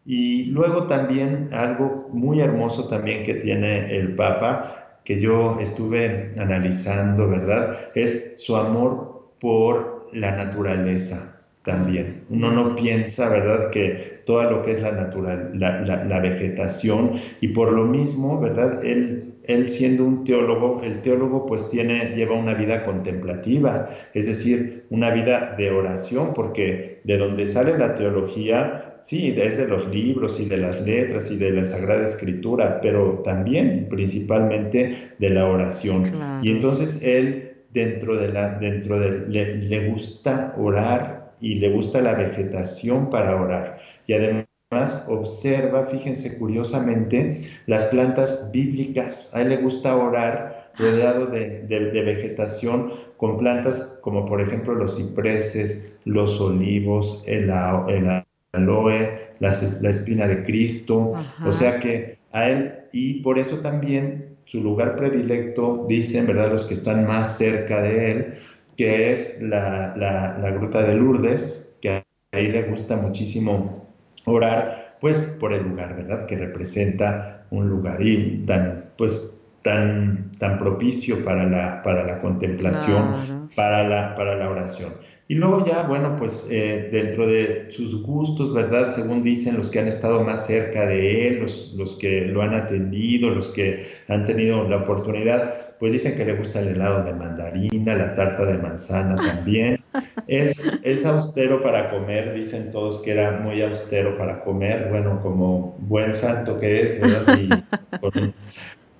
Y luego también algo muy hermoso también que tiene el Papa, que yo estuve analizando, ¿verdad? Es su amor por la naturaleza también. Uno no piensa, ¿verdad?, que todo lo que es la natural, la, vegetación, y por lo mismo, ¿verdad?, él, él siendo un teólogo, el teólogo pues tiene, lleva una vida contemplativa, es decir, una vida de oración, porque de donde sale la teología, sí, desde los libros y de las letras y de la Sagrada Escritura, pero también principalmente de la oración. Y entonces él dentro de la, dentro de, le, le gusta orar y le gusta la vegetación para orar. Y además observa, fíjense curiosamente, las plantas bíblicas. A él le gusta orar rodeado de, vegetación con plantas como por ejemplo los cipreses, los olivos, el, aloe, la, espina de Cristo. O sea que a él, y por eso también su lugar predilecto, dicen, ¿verdad? Los que están más cerca de él, que es la, la, gruta de Lourdes, que ahí le gusta muchísimo orar, pues por el lugar, ¿verdad? Que representa un lugar y tan, pues, tan, tan propicio para la, para la contemplación, para, la, para la oración. Y luego ya, bueno, pues eh, dentro de sus gustos, ¿verdad? Según dicen los que han estado más cerca de él, los, los que lo han atendido, los que han tenido la oportunidad, pues dicen que le gusta el helado de mandarina, la tarta de manzana también. [LAUGHS] Es, es austero para comer, dicen todos que era muy austero para comer, bueno, como buen santo que es, ¿verdad?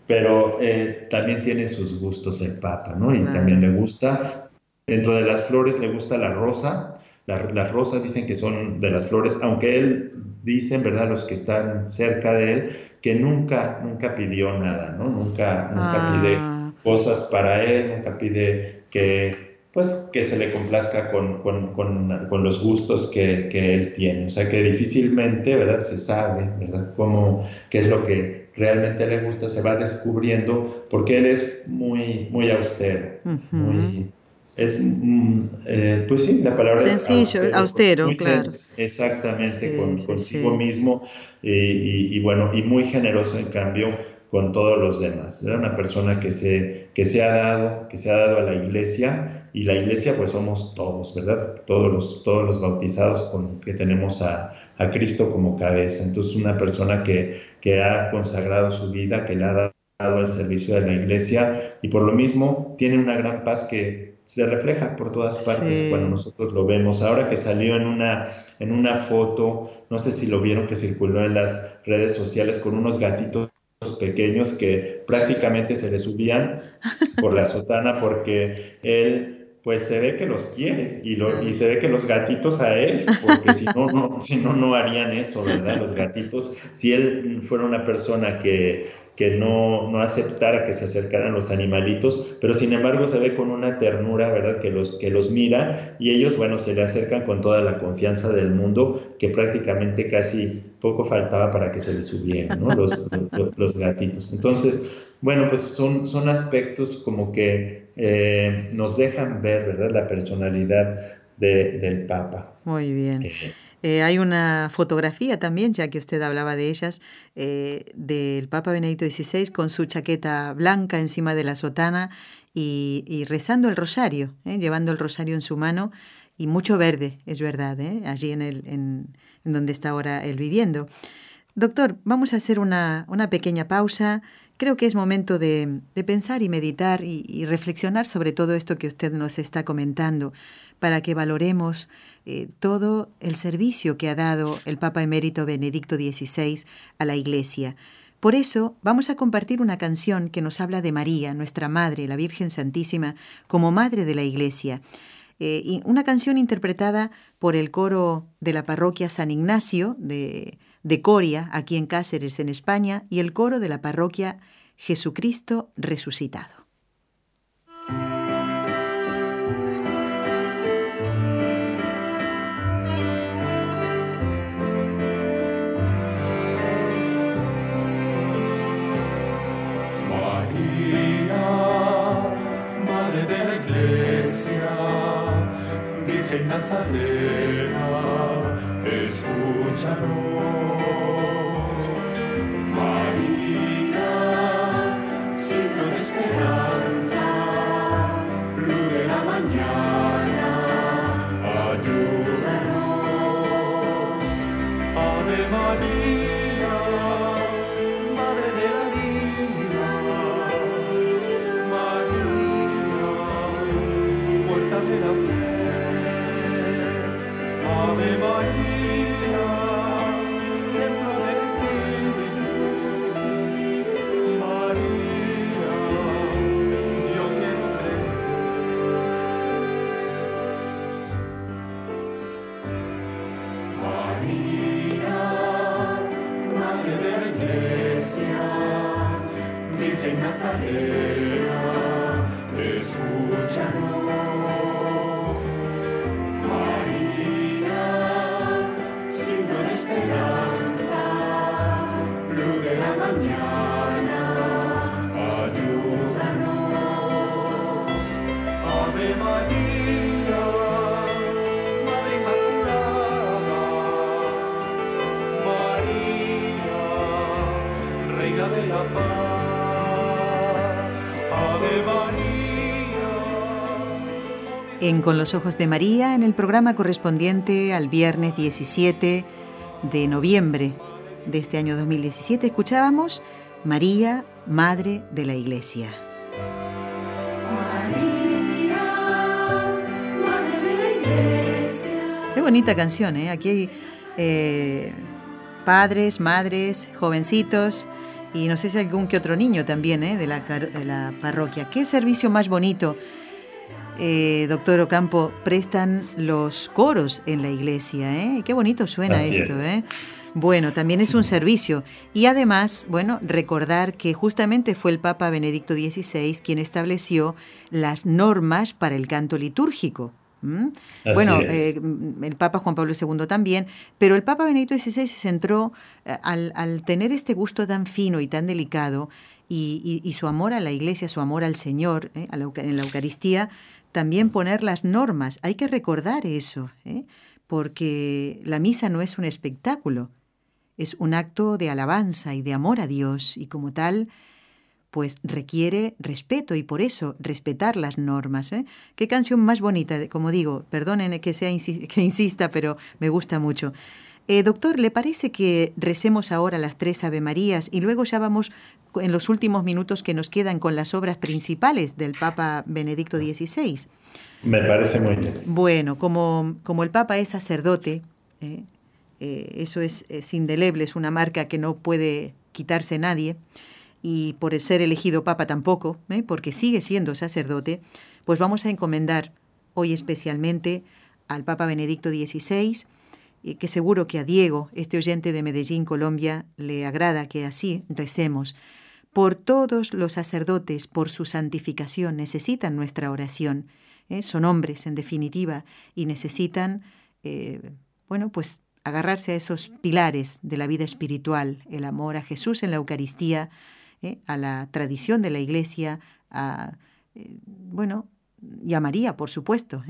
pero eh, también tiene sus gustos el Papa, ¿no? Y también le gusta, dentro de las flores le gusta la rosa, las rosas dicen que son de las flores, aunque él dicen, ¿verdad? Los que están cerca de él, que nunca, nunca pidió nada, ¿no? Nunca, nunca pide ah cosas para él, nunca pide que, pues, que se le complazca con, con, con, los gustos que, que, él tiene. O sea que difícilmente, ¿verdad? Se sabe, ¿verdad? Cómo, qué es lo que realmente le gusta, se va descubriendo, porque él es muy, muy austero, muy... Es, mm, eh, pues sí, la palabra Sencillo, es austero, claro. exactamente, con, consigo mismo y, y, bueno, y muy generoso en cambio con todos los demás. Era una persona que se, que se ha dado, que se ha dado a la iglesia y la iglesia pues somos todos, ¿verdad? Todos los, todos los bautizados con, que tenemos a, a Cristo como cabeza. Entonces una persona que, que ha consagrado su vida, que le ha dado al servicio de la iglesia y por lo mismo tiene una gran paz que se refleja por todas partes cuando nosotros lo vemos. Ahora que salió en una, en una foto, no sé si lo vieron que circuló en las redes sociales con unos gatitos pequeños que prácticamente se le subían por la sotana porque él pues se ve que los quiere y, lo, y se ve que los gatitos a él, porque si no, no, si no, no harían eso, ¿verdad? Los gatitos, si él fuera una persona que, que no, no aceptara que se acercaran los animalitos, pero sin embargo se ve con una ternura, ¿verdad? Que los, que los mira y ellos, bueno, se le acercan con toda la confianza del mundo, que prácticamente casi poco faltaba para que se les subieran, ¿no? Los, [LAUGHS] los, los gatitos. Entonces, bueno, pues son, son aspectos como que eh, nos dejan ver, ¿verdad?, la personalidad del Papa. Muy bien. Eh, eh, hay una fotografía también, ya que usted hablaba de ellas, del Papa Benedicto XVI con su chaqueta blanca encima de la sotana y, rezando el rosario, llevando el rosario en su mano y mucho verde, es verdad, allí en, el, en, donde está ahora él viviendo. Doctor, vamos a hacer una, una pequeña pausa. Creo que es momento de, pensar y meditar y, reflexionar sobre todo esto que usted nos está comentando, para que valoremos eh, todo el servicio que ha dado el Papa emérito Benedicto XVI a la Iglesia. Por eso vamos a compartir una canción que nos habla de María, nuestra Madre, la Virgen Santísima, como Madre de la Iglesia. Eh, y una canción interpretada por el coro de la parroquia San Ignacio de, de Coria, aquí en Cáceres, en España, y el coro de la parroquia Jesucristo resucitado. Nazarena, escúchanos. En Con los Ojos de María en el programa correspondiente al viernes 17 de noviembre de este año 2017 escuchábamos María, Madre de la Iglesia. Qué bonita canción, ¿eh? Aquí hay eh, padres, madres, jovencitos y no sé si algún que otro niño también ¿eh? de, la, de la parroquia. Qué servicio más bonito eh, doctor Ocampo, prestan los coros en la iglesia. ¿eh? Qué bonito suena esto. ¿eh? Bueno, también es un servicio. Y además, bueno, recordar que justamente fue el Papa Benedicto XVI quien estableció las normas para el canto litúrgico. Bueno, eh, el Papa Juan Pablo II también, pero el Papa Benedicto XVI se centró eh, al, al tener este gusto tan fino y tan delicado y, y, su amor a la Iglesia, su amor al Señor en la Eucaristía, también poner las normas. Hay que recordar eso, ¿eh? porque la misa no es un espectáculo, es un acto de alabanza y de amor a Dios y como tal, pues requiere respeto y por eso respetar las normas. ¿eh? Qué canción más bonita, como digo, perdonen que, sea, que insista, pero me gusta mucho. Eh, doctor, ¿le parece que recemos ahora las tres Ave Marías y luego ya vamos en los últimos minutos que nos quedan con las obras principales del Papa Benedicto XVI? Me parece muy bien. Bueno, como, como el Papa es sacerdote, eh, eh, eso es, es, indeleble, es una marca que no puede quitarse nadie, y por ser elegido Papa tampoco, porque sigue siendo sacerdote, pues vamos a encomendar hoy especialmente al Papa Benedicto XVI, que seguro que a Diego, este oyente de Medellín, Colombia, le agrada que así recemos. Por todos los sacerdotes, por su santificación, necesitan nuestra oración. ¿eh? Son hombres, en definitiva, y necesitan, eh, bueno, pues agarrarse a esos pilares de la vida espiritual, el amor a Jesús en la Eucaristía, ¿eh? a la tradición de la Iglesia, a, bueno, y a María, por supuesto.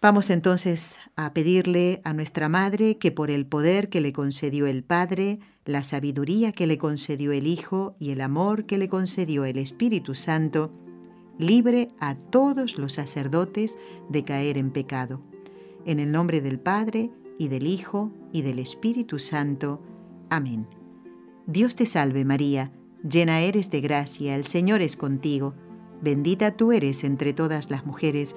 Vamos entonces a pedirle a nuestra Madre que por el poder que le concedió el Padre, la sabiduría que le concedió el Hijo y el amor que le concedió el Espíritu Santo, libre a todos los sacerdotes de caer en pecado. En el nombre del Padre, y del Hijo, y del Espíritu Santo. Amén. Dios te salve María, llena eres de gracia, el Señor es contigo, bendita tú eres entre todas las mujeres,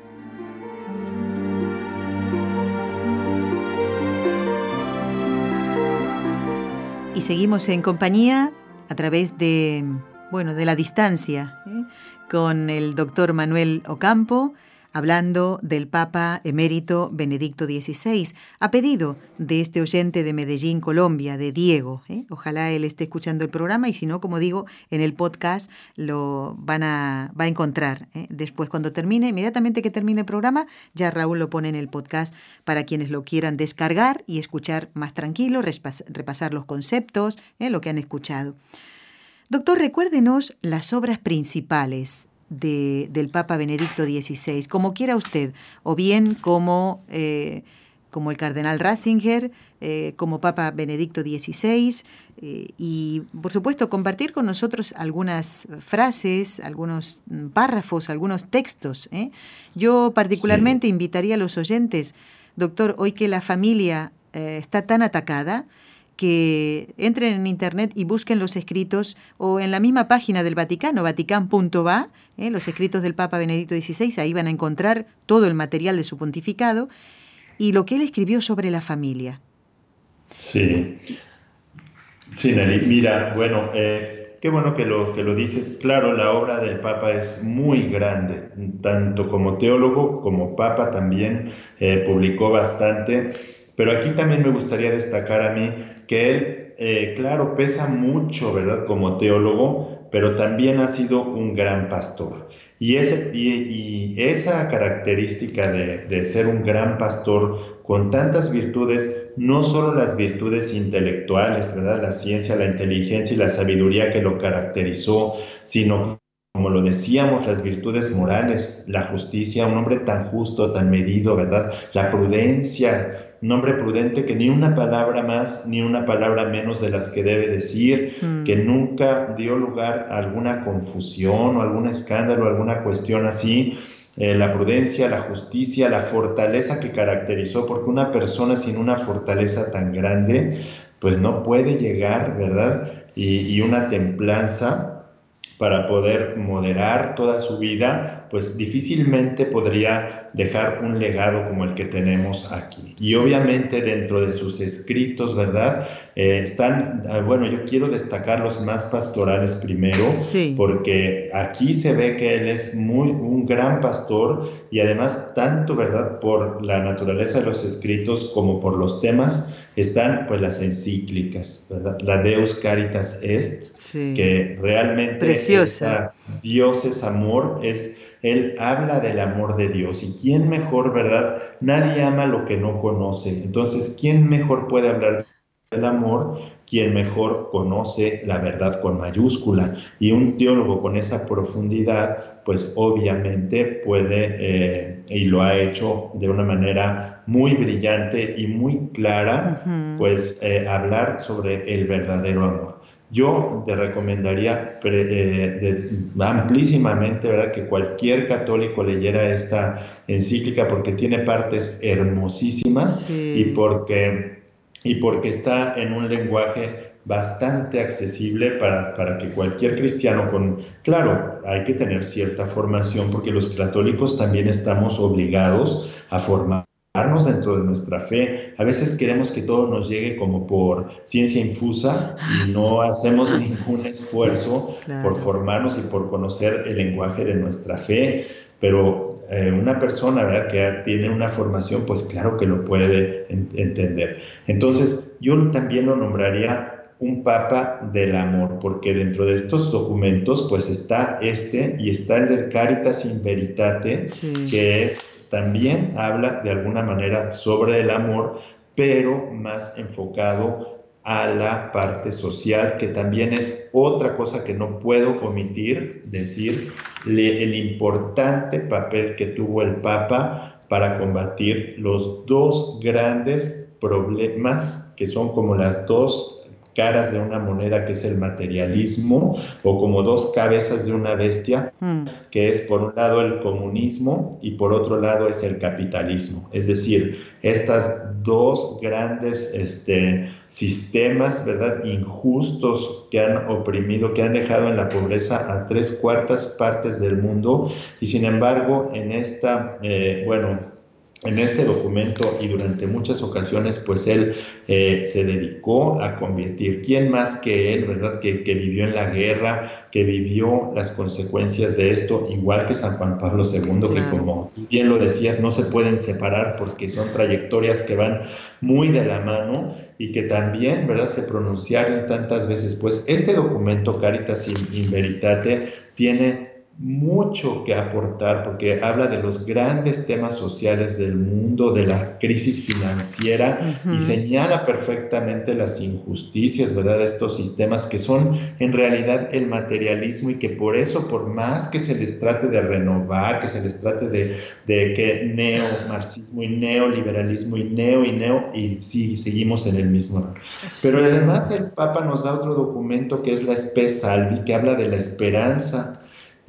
Y seguimos en compañía a través de, bueno, de la distancia ¿eh? con el doctor Manuel Ocampo, hablando del Papa emérito Benedicto XVI, a pedido de este oyente de Medellín, Colombia, de Diego. ¿eh? Ojalá él esté escuchando el programa y si no, como digo, en el podcast lo van a, va a encontrar. ¿eh? Después, cuando termine, inmediatamente que termine el programa, ya Raúl lo pone en el podcast para quienes lo quieran descargar y escuchar más tranquilo, repasar los conceptos, ¿eh? lo que han escuchado. Doctor, recuérdenos las obras principales del Papa Benedicto XVI, como quiera usted, o bien como, eh, como el cardenal Ratzinger, eh, como Papa Benedicto XVI, eh, y por supuesto compartir con nosotros algunas frases, algunos párrafos, algunos textos. Yo particularmente invitaría a los oyentes, doctor, hoy que la familia está tan atacada, que entren en internet y busquen los escritos o en la misma página del Vaticano, vatican.va, ¿eh? los escritos del Papa Benedicto XVI, ahí van a encontrar todo el material de su pontificado y lo que él escribió sobre la familia. Sí, sí, Nelly. Mira, bueno, eh, qué bueno que lo, que lo dices. Claro, la obra del Papa es muy grande, tanto como teólogo como Papa también eh, publicó bastante. Pero aquí también me gustaría destacar a mí que él, eh, claro, pesa mucho, ¿verdad? Como teólogo, pero también ha sido un gran pastor. Y, ese, y, esa característica de, de, ser un gran pastor con tantas virtudes, no solo las virtudes intelectuales, ¿verdad? La ciencia, la inteligencia y la sabiduría que lo caracterizó, sino como lo decíamos, las virtudes morales, la justicia, un hombre tan justo, tan medido, ¿verdad? La prudencia, un hombre prudente que ni una palabra más ni una palabra menos de las que debe decir, mm. que nunca dio lugar a alguna confusión o algún escándalo, alguna cuestión así. Eh, la prudencia, la justicia, la fortaleza que caracterizó, porque una persona sin una fortaleza tan grande, pues no puede llegar, ¿verdad? Y, y una templanza para poder moderar toda su vida, pues difícilmente podría dejar un legado como el que tenemos aquí. Y obviamente dentro de sus escritos, ¿verdad? Eh, están, ah, bueno, yo quiero destacar los más pastorales primero, porque aquí se ve que él es muy un gran pastor y además tanto, ¿verdad? Por la naturaleza de los escritos como por los temas están pues las encíclicas, ¿verdad? La Deus Caritas Est, que realmente Preciosa. Dios es amor, es él habla del amor de Dios. ¿Y quién mejor, verdad? Nadie ama lo que no conoce. Entonces, ¿quién mejor puede hablar del amor? Quien mejor conoce la verdad con mayúscula. Y un teólogo con esa profundidad, pues obviamente puede, eh, y lo ha hecho de una manera muy brillante y muy clara, pues eh, hablar sobre el verdadero amor. Yo te recomendaría eh, amplísimamente ¿verdad? que cualquier católico leyera esta encíclica porque tiene partes hermosísimas y, porque, y porque está en un lenguaje bastante accesible para, para, que cualquier cristiano con, claro, hay que tener cierta formación porque los católicos también estamos obligados a formar dentro de nuestra fe. A veces queremos que todo nos llegue como por ciencia infusa y no hacemos [LAUGHS] ningún esfuerzo por formarnos y por conocer el lenguaje de nuestra fe. Pero eh, una persona ¿verdad? que tiene una formación, pues claro que lo puede entender. Entonces, yo también lo nombraría un papa del amor, porque dentro de estos documentos, pues está este y está el del Caritas in Veritate, que es también habla de alguna manera sobre el amor, pero más enfocado a la parte social, que también es otra cosa que no puedo omitir, decir el importante papel que tuvo el Papa para combatir los dos grandes problemas que son como las dos caras de una moneda que es el materialismo o como dos cabezas de una bestia, mm. que es por un lado el comunismo y por otro lado es el capitalismo. Es decir, estas dos grandes este, sistemas, ¿verdad?, injustos que han oprimido, que han dejado en la pobreza a tres cuartas partes del mundo y sin embargo en esta, eh, bueno, en este documento y durante muchas ocasiones, pues él eh, se dedicó a convertir, ¿quién más que él, verdad? Que, vivió en la guerra, que vivió las consecuencias de esto, igual que San Juan Pablo II, que como bien lo decías, no se pueden separar porque son trayectorias que van muy de la mano y que también, ¿verdad? Se pronunciaron tantas veces. Pues este documento, Caritas in Veritate, tiene mucho que aportar porque habla de los grandes temas sociales del mundo, de la crisis financiera y señala perfectamente las injusticias, ¿verdad? De estos sistemas que son en realidad el materialismo y que por eso, por más que se les trate de renovar, que se les trate de, de que neomarxismo y neoliberalismo y neo y neo, y sí, seguimos en el mismo. Pero además el Papa nos da otro documento que es la Spe Salvi, que habla de la esperanza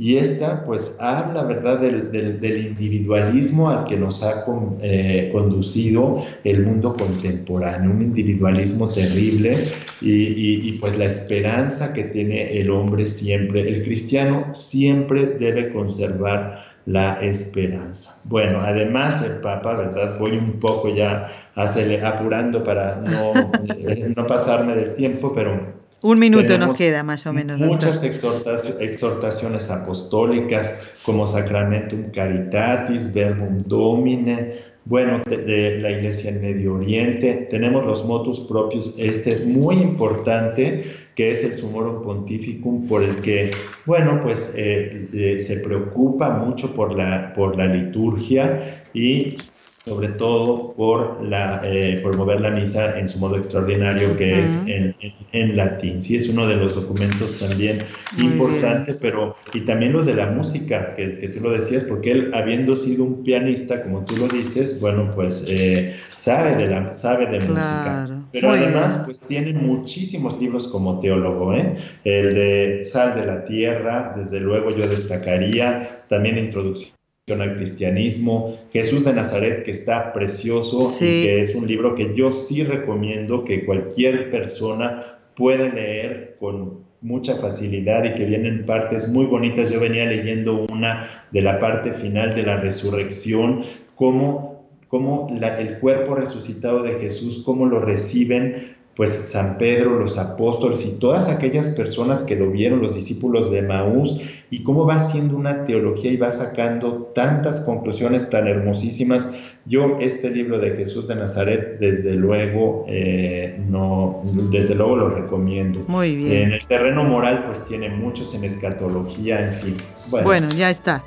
y esta pues habla, ¿verdad?, del, del, individualismo al que nos ha eh, conducido el mundo contemporáneo, un individualismo terrible y, y, pues la esperanza que tiene el hombre siempre, el cristiano siempre debe conservar la esperanza. Bueno, además el Papa, ¿verdad? Voy un poco ya apurando para no, [LAUGHS] no pasarme del tiempo, pero un minuto nos queda más o menos. Muchas exhortaciones apostólicas como Sacramentum Caritatis, Verbum Domine, bueno, de, la Iglesia en Medio Oriente. Tenemos los motus propios, este muy importante, que es el Sumorum Pontificum, por el que, bueno, pues eh, eh, se preocupa mucho por la, por la liturgia y sobre todo por, la, eh, por mover la misa en su modo extraordinario, que es en, en, latín. Sí, es uno de los documentos también importante, pero y también los de la música, que, que, tú lo decías, porque él, habiendo sido un pianista, como tú lo dices, bueno, pues eh, sabe de, la, sabe de música. Pero además, pues tiene muchísimos libros como teólogo, ¿eh? El de Sal de la Tierra, desde luego yo destacaría, también Introducción al cristianismo, Jesús de Nazaret, que está precioso y que es un libro que yo sí recomiendo que cualquier persona puede leer con mucha facilidad y que vienen partes muy bonitas. Yo venía leyendo una de la parte final de la resurrección, cómo, cómo el cuerpo resucitado de Jesús, cómo lo reciben pues San Pedro, los apóstoles y todas aquellas personas que lo vieron, los discípulos de Maús, y cómo va haciendo una teología y va sacando tantas conclusiones tan hermosísimas Yo este libro de Jesús de Nazaret, desde luego, eh, no, desde luego lo recomiendo. Muy bien. En el terreno moral, pues tiene muchos en escatología, en fin. Bueno, ya está.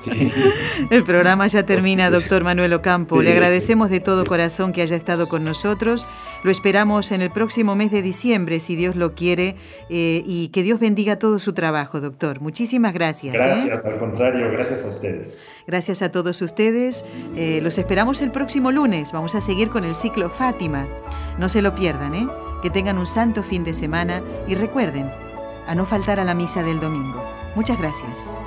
sí. [LAUGHS] El programa ya termina, doctor Manuel Ocampo. Sí. Le agradecemos de todo corazón que haya estado con nosotros. Lo esperamos en el próximo mes de diciembre, si Dios lo quiere, eh, y que Dios bendiga todo su trabajo, doctor. Muchísimas gracias. ¿eh? Gracias, al contrario, gracias a ustedes. Gracias a todos ustedes. Eh, los esperamos el próximo lunes. Vamos a seguir con el ciclo Fátima. No se lo pierdan, ¿eh? Que tengan un santo fin de semana y recuerden a no faltar a la misa del domingo. Muchas gracias.